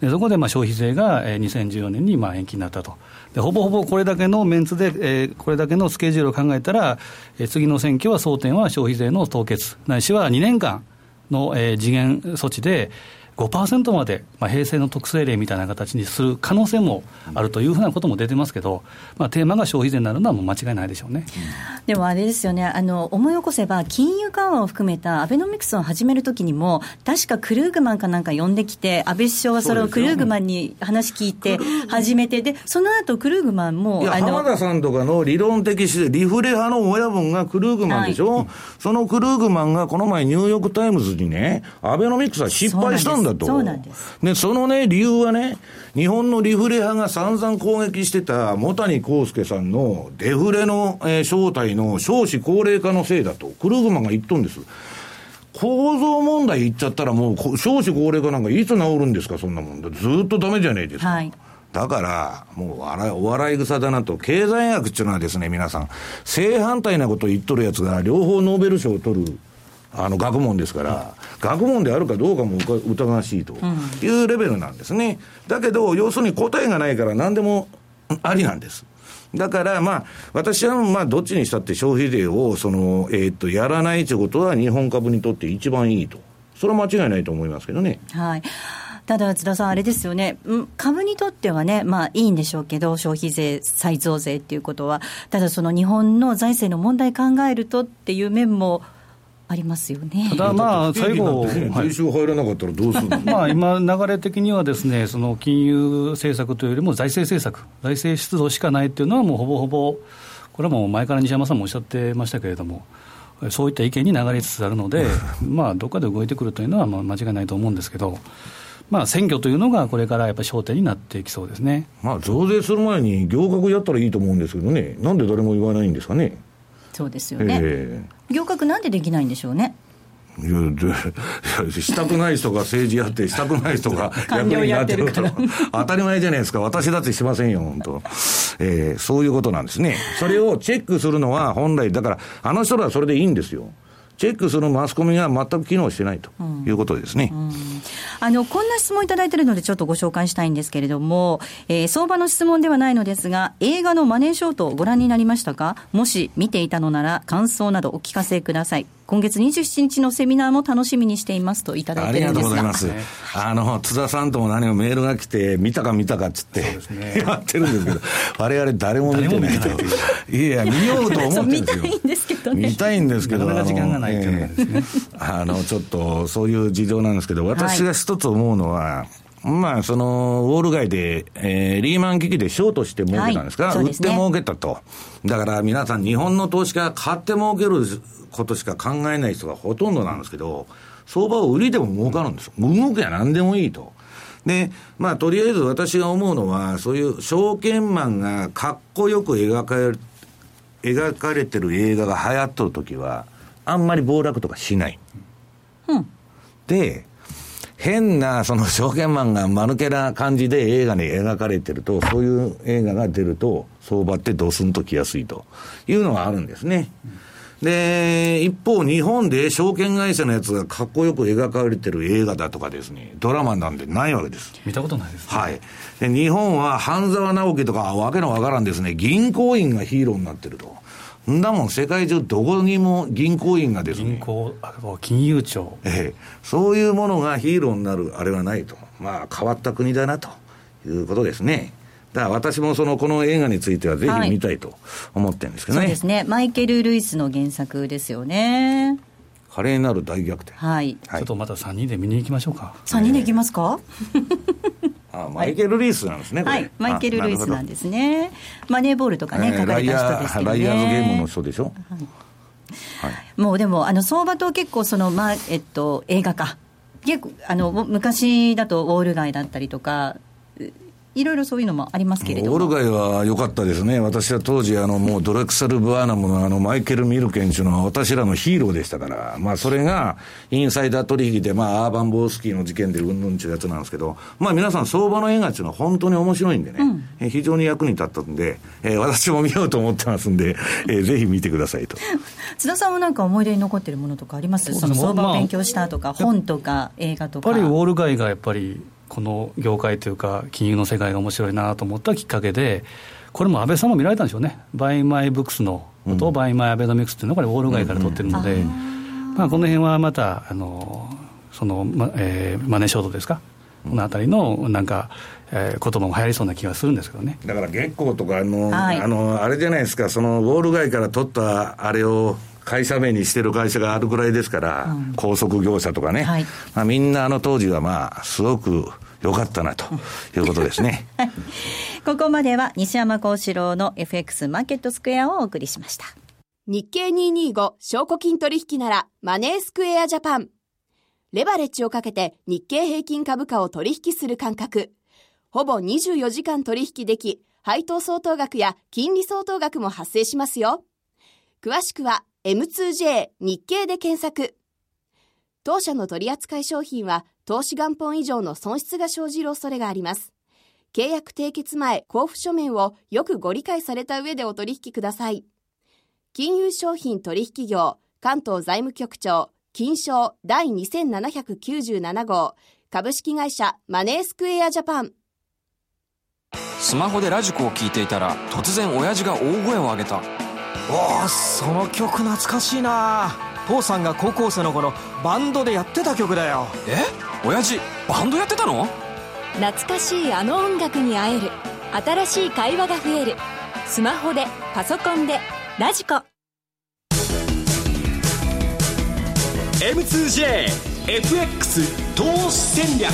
でそこでまあ消費税が2014年にまあ延期になったと、でほぼほぼこれだけのメンツで、えー、これだけのスケジュールを考えたら、えー、次の選挙は争点は消費税の凍結、ないしは2年間の、えー、次元措置で、5%まで、まあ、平成の特性例みたいな形にする可能性もあるというふうなことも出てますけど、まあ、テーマが消費税になるのはもう間違いないでしょうね、うん、でもあれですよね。あの、思い起こせば、金融緩和を含めたアベノミクスを始めるときにも、確かクルーグマンかなんか呼んできて、安倍首相はそれをクルーグマンに話聞いて、始めて、でその後クルーグマンも。いや浜田さんとかの理論的リフレ派の親分がクルーグマンでしょ、はい、そのクルーグマンがこの前、ニューヨーク・タイムズにね、アベノミクスは失敗したんだと。そうなんですで、そのね、理由はね、日本のリフレ派が散々攻撃してた、茂谷幸介さんのデフレの、えー、正体の少子高齢化のせいだと、クルーグマンが言っとんです。構造問題言っちゃったらもう、少子高齢化なんかいつ治るんですか、そんなもん。ずっとダメじゃないですか。はいだから、もう笑い、お笑い草だなと、経済学っていうのはですね、皆さん、正反対なことを言っとるやつが、両方ノーベル賞を取るあの学問ですから、学問であるかどうかも疑わしいというレベルなんですね。だけど、要するに答えがないから何でもありなんです。だから、まあ、私は、まあ、どっちにしたって消費税を、その、えー、っと、やらないということは、日本株にとって一番いいと。それは間違いないと思いますけどね。はい。ただ、津田さん、あれですよね、株にとってはね、まあいいんでしょうけど、消費税再増税っていうことは、ただ、その日本の財政の問題考えるとっていう面も、ありますよねただ、まあ、最後、税収入らなかったらどうするの、まあ、今、流れ的にはですね、その金融政策というよりも財政政策、財政出動しかないっていうのは、もうほぼほぼ、これはもう前から西山さんもおっしゃってましたけれども、そういった意見に流れつつあるので、まあ、どっかで動いてくるというのは、まあ、間違いないと思うんですけど。まあ、選挙というのがこれからやっぱり焦点になっていきそうですね、まあ、増税する前に、行革やったらいいと思うんですけどね、なんで誰も言わないんですかね。そうですよね、えー、行革なんでできないんでしょうね。いやしたくない人が政治やって、したくない人が役になってると、当たり前じゃないですか、私だってしませんよ、本当、えー、そういうことなんですね。それをチェックするのは本来、だから、あの人らはそれでいいんですよ。チェックするマスコミが全く機能してないということですね、うんうん、あのこんな質問いただいているので、ちょっとご紹介したいんですけれども、えー、相場の質問ではないのですが、映画のマネーショートをご覧になりましたか、もし見ていたのなら、感想などお聞かせください。今月27日のセミナーも楽しみにしていますといただいてるんですがありがとうございます。あの、津田さんとも何もメールが来て、見たか見たかっつって、ね、やってるんですけど、我々誰も見てないと。いや、見ようと思ってるんですよ。見たいんですけど。とね。見たいんですけど、なかなか時間がないっていうのがですね。えーあの、ちょっと、そういう事情なんですけど、私が一つ思うのは、まあ、その、ウォール街で、えーリーマン危機でショートして儲けたんですか、売ってはいそうですね儲けたと。だから皆さん、日本の投資家が買って儲けることしか考えない人がほとんどなんですけど、相場を売りでも儲かるんですよ。動きは何でもいいと。で、まあ、とりあえず私が思うのは、そういう証券マンがかっこよく描かれる、描かれてる映画が流行っとるときは、あんまり暴落とかしない。うん。で、変な、その証券マンが間抜けな感じで映画に描かれてると、そういう映画が出ると、相場ってドスンときやすいというのがあるんですね。で、一方、日本で証券会社のやつがかっこよく描かれてる映画だとかですね、ドラマなんてないわけです。見たことないです、ね。はい。で、日本は半沢直樹とかわけのわからんですね、銀行員がヒーローになってると。んだもん、世界中どこにも銀行員がですね。銀行、あ金融庁。ええ、そういうものがヒーローになるあれはないと。まあ、変わった国だなということですね。だから私もその、この映画についてはぜひ見たいと思ってるんですけどね。そうですね。マイケル・ルイスの原作ですよね。華麗なる大逆転。はい。はいちょっとまた3人で見に行きましょうか。3人で行きますか、あマイケル・リースなんですね、はい。マイケル・ルイスなんでですね。マネーボールとかね、書かれた人ですけどね。ライアーズゲームの人でしょ、もうでも、あの相場と結構その、まあえっと、映画化、結構あの昔だとウォール街だったりとか、いろいろそういうのもありますけれども。オール街は良かったですね。私は当時、あの、もうドレクサル・バーナムのあの、マイケル・ミルケンっていうのは私らのヒーローでしたから、まあ、それが、インサイダー取引で、まあ、アーバン・ボースキーの事件でうんぬんちゅうやつなんですけど、まあ、皆さん相場の映画っていうのは本当に面白いんでね、え非常に役に立ったんで、えー私も見ようと思ってますんで、えーぜひ見てくださいと。津田さんはなんか思い出に残ってるものとかあります？その相場を勉強したとか、本とか映画とか。やっぱりウォール街がやっぱりこの業界というか金融の世界が面白いなと思ったきっかけでこれも安倍さんも見られたんでしょうね。 Buy my books のことを Buy my アベノミクスっていうのがウォール街から取ってるので、まあ、この辺はまたあのその、まえーマネーショートですか？このあたりのなんか、えー言葉も流行りそうな気がするんですけどね。だからゲッコーとかあの、はい。あの、あれじゃないですか、そのウォール街から取ったあれを会社名にしてる会社があるぐらいですから、高速業者とかね、はいまあ、みんなあの当時はまあ、すごく良かったなということですね。ここまでは西山幸四郎の FX マーケットスクエアをお送りしました。日経225証拠金取引ならマネースクエアジャパン。レバレッジをかけて日経平均株価を取引する感覚。ほぼ24時間取引でき、配当相当額や金利相当額も発生しますよ。詳しくは M2J 日経で検索。当社の取扱い商品は投資元本以上の損失が生じる恐れがあります。契約締結前交付書面をよくご理解された上でお取引ください。金融商品取引業関東財務局長金賞第2797号株式会社マネースクエアジャパンスマホでラジコを聞いていたら突然親父が大声を上げたおおその曲懐かしいな。父さんが高校生の頃バンドでやってた曲だよ。え？親父バンドやってたの？懐かしいあの音楽に会える。新しい会話が増える。スマホでパソコンでラジコ。M2JFX 投資戦略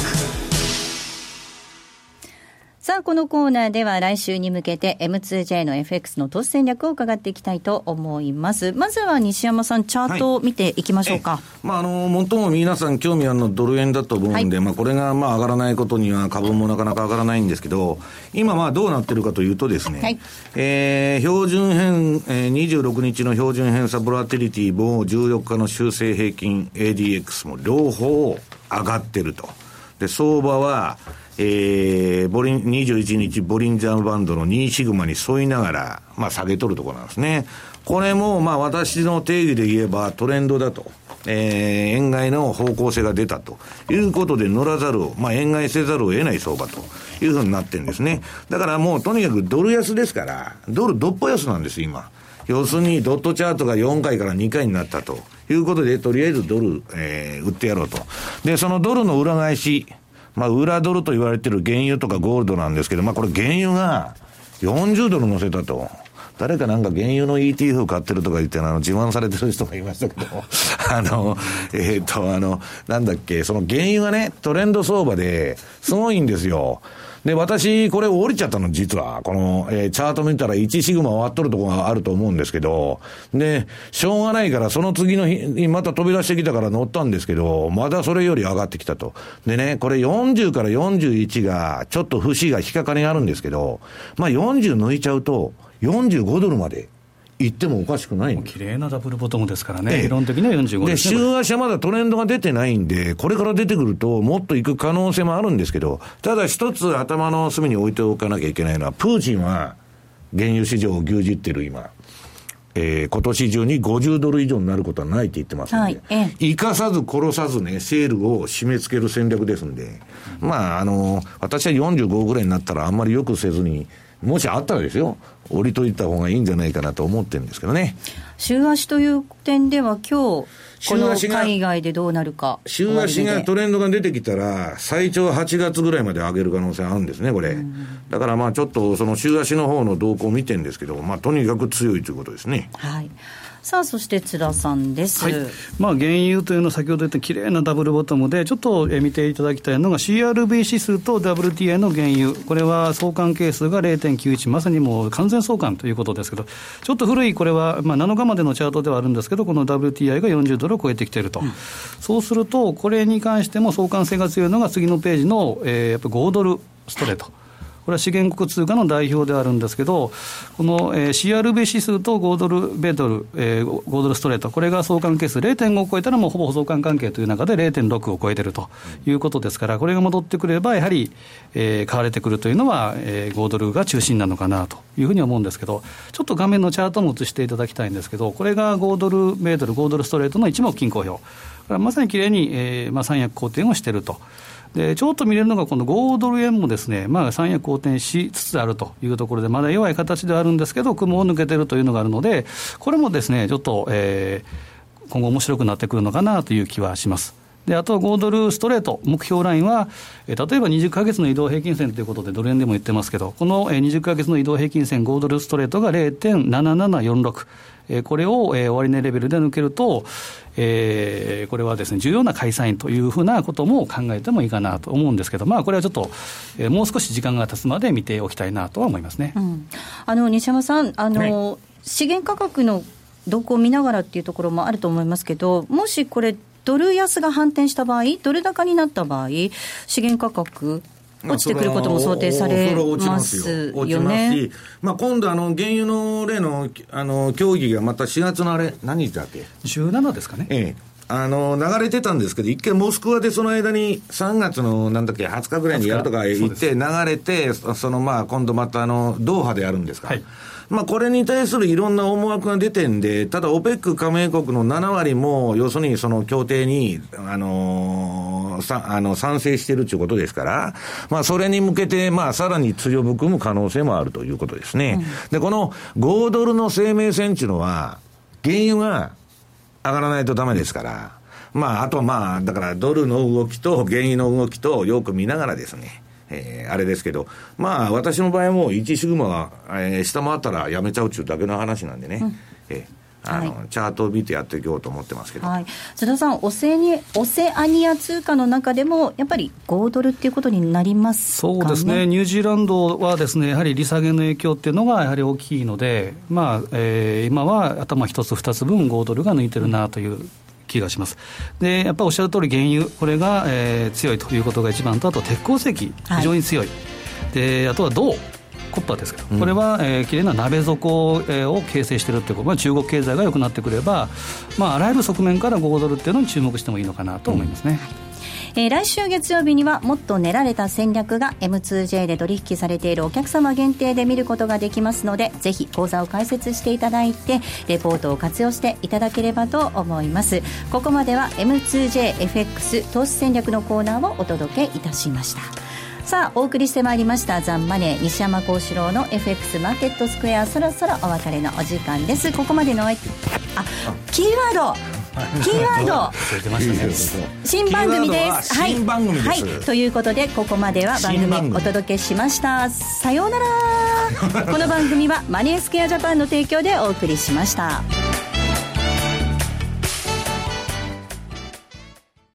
さあ、このコーナーでは来週に向けて M2J の FX の投資戦略を伺っていきたいと思います。まずは西山さん、チャートを見ていきましょうか。まあ、あの、最も皆さん興味あるのはドル円だと思うんで、まあ、これがまあ上がらないことには株もなかなか上がらないんですけど、今まあどうなってるかというとですね、はいえー標準偏、えー26日の標準偏差ボラティリティも14日の修正平均 ADX も両方上がってると。で、相場は、えー、ボリン、21日ボリンジャーバンドの2シグマに沿いながら、まあ下げとるところなんですね。これも、まあ私の定義で言えばトレンドだと。えー、円買いの方向性が出たということで乗らざるを、まあ円買いせざるを得ない相場というふうになってるんですね。だからもうとにかくドル安ですから、ドルどっぽ安なんです、今。要するにドットチャートが4回から2回になったということで、とりあえずドル、えー売ってやろうと。で、そのドルの裏返し、まあ、裏ドルと言われてる原油とかゴールドなんですけど、まあ、これ原油が40ドル乗せたと。誰かなんか原油の ETF 買ってるとか言ってあの自慢されてる人がいましたけど、あの、えっ、ー、と、あの、なんだっけ、その原油がね、トレンド相場ですごいんですよ。で、私、これ降りちゃったの、実は。この、えー、チャート見たら1シグマ終わっとるとこがあると思うんですけど、で、しょうがないから、その次の日にまた飛び出してきたから乗ったんですけど、まだそれより上がってきたと。でね、これ40から41が、ちょっと節が引っかかりがあるんですけど、まあ40抜いちゃうと、45ドルまで行ってもおかしくない綺麗なダブルボトムですからね、理論的には45です、ね、で週足はまだトレンドが出てないんで、これから出てくると、もっと行く可能性もあるんですけど、ただ一つ頭の隅に置いておかなきゃいけないのは、プーチンは原油市場を牛耳ってる今、えー、今年中に50ドル以上になることはないって言ってますんで、はい、生かさず殺さずね、セールを締め付ける戦略ですんで、まあ、あの、私は45ぐらいになったらあんまりよくせずに、もしあったらですよ、降りといた方がいいんじゃないかなと思ってるんですけどね。週足という点では、今日この海外でどうなるか。週足がトレンドが出てきたら、最長8月ぐらいまで上げる可能性あるんですね、これ。だからまあちょっとその週足の方の動向を見てるんですけど、まあとにかく強いということですね。はい。さあそして津田さんです、はい。まあ、原油というのは先ほど言ったきれいなダブルボトムで、ちょっと見ていただきたいのが、CRB 指数と WTI の原油、これは相関係数が0.91、まさにもう完全相関ということですけど、ちょっと古い、これは、まあ、7日までのチャートではあるんですけど、この WTI が40ドルを超えてきていると、うん、そうすると、これに関しても相関性が強いのが、次のページの、えー、やっぱ5ドルストレート。これは資源国通貨の代表であるんですけど、この、えー、CRB 指数と5ドル米ドル、えー、5ドルストレート、これが相関係数0.5を超えたら、もうほぼ相関関係という中で0.6を超えてるということですから、これが戻ってくれば、やはり、えー、買われてくるというのは、えー、5ドルが中心なのかなというふうに思うんですけど、ちょっと画面のチャートも映していただきたいんですけど、これが5ドル米ドル、5ドルストレートの一目均衡表。まさにきれいに、えーまあ、三役好転をしていると。でちょっと見れるのが、この5ドル円もですね、まあ、三役好転しつつあるというところで、まだ弱い形ではあるんですけど、雲を抜けてるというのがあるので、これもですね、ちょっと、えー、今後面白くなってくるのかなという気はします。であと5ドルストレート、目標ラインは、え例えば20か月の移動平均線ということで、ドル円でも言ってますけど、この20か月の移動平均線、5ドルストレートが0.7746。えこれを、え終値レベルで抜けると、えー、これはですね、重要な解散員というふうなことも考えてもいいかなと思うんですけど、まあ、これはちょっと、えー、もう少し時間が経つまで見ておきたいなとは思いますね。うん、あの西山さんあの、はい、資源価格の動向を見ながらっていうところもあると思いますけど、もしこれ、ドル安が反転した場合、ドル高になった場合、資源価格、落ちてくることも想定されますよね。まあ、今度あの、原油の例のあの協議がまた4月のあれ、何日だっけ ?17 ですかね。ええあの、流れてたんですけど、一見モスクワでその間に3月のなんだっけ、20日ぐらいにやるとか言って、流れて、そのまあ、今度またあの、ドーハでやるんですか。はいまあ、これに対するいろんな思惑が出てんで、ただ、OPEC 加盟国の7割も、要するにその協定に、あのー、さあの賛成してるということですから、まあ、それに向けて、まあ、さらに強含む可能性もあるということですね。うん、で、この5ドルの生命線っていうのは、原油が上がらないとダメですから、まあ、あとまあ、だからドルの動きと原油の動きとよく見ながらですね、えー、あれですけど、まあ、私の場合も1シグマが、えー、下回ったらやめちゃうっていうだけの話なんでね。うん、えーあの、はい、チャートを見てやっていこうと思ってますけど、はい、津田さんオセニ、オセアニア通貨の中でも、やっぱり5ドルっていうことになりますそうですね、ニュージーランドはですねやはり利下げの影響っていうのがやはり大きいので、まあえー、今は頭一つ、二つ分、5ドルが抜いてるなという気がします。で、やっぱりおっしゃる通り原油、これが、えー、強いということが一番と、あと鉄鉱石、非常に強い。はい、で、あとは銅。コッパーですけど、これは、えー、きれいな鍋底、えー、を形成しているということ、まあ、中国経済が良くなってくれば、まあ、あらゆる側面から5ドルっていうのに注目してもいいのかなと思いますね。うんえー、来週月曜日にはもっと練られた戦略が M2J で取引されているお客様限定で見ることができますのでぜひ講座を開設していただいてレポートを活用していただければと思います。ここまでは M2JFX 投資戦略のコーナーをお届けいたしました。さあお送りしてまいりましたザンマネー西山幸四郎の FX マーケットスクエアそろそろお別れのお時間です。ここまでのあキーワード。キーワード。新番組です。新番組です、はい、はい、ということでここまでは番組お届けしましたさようならこの番組。はマネースクエアジャパンの提供でお送りしました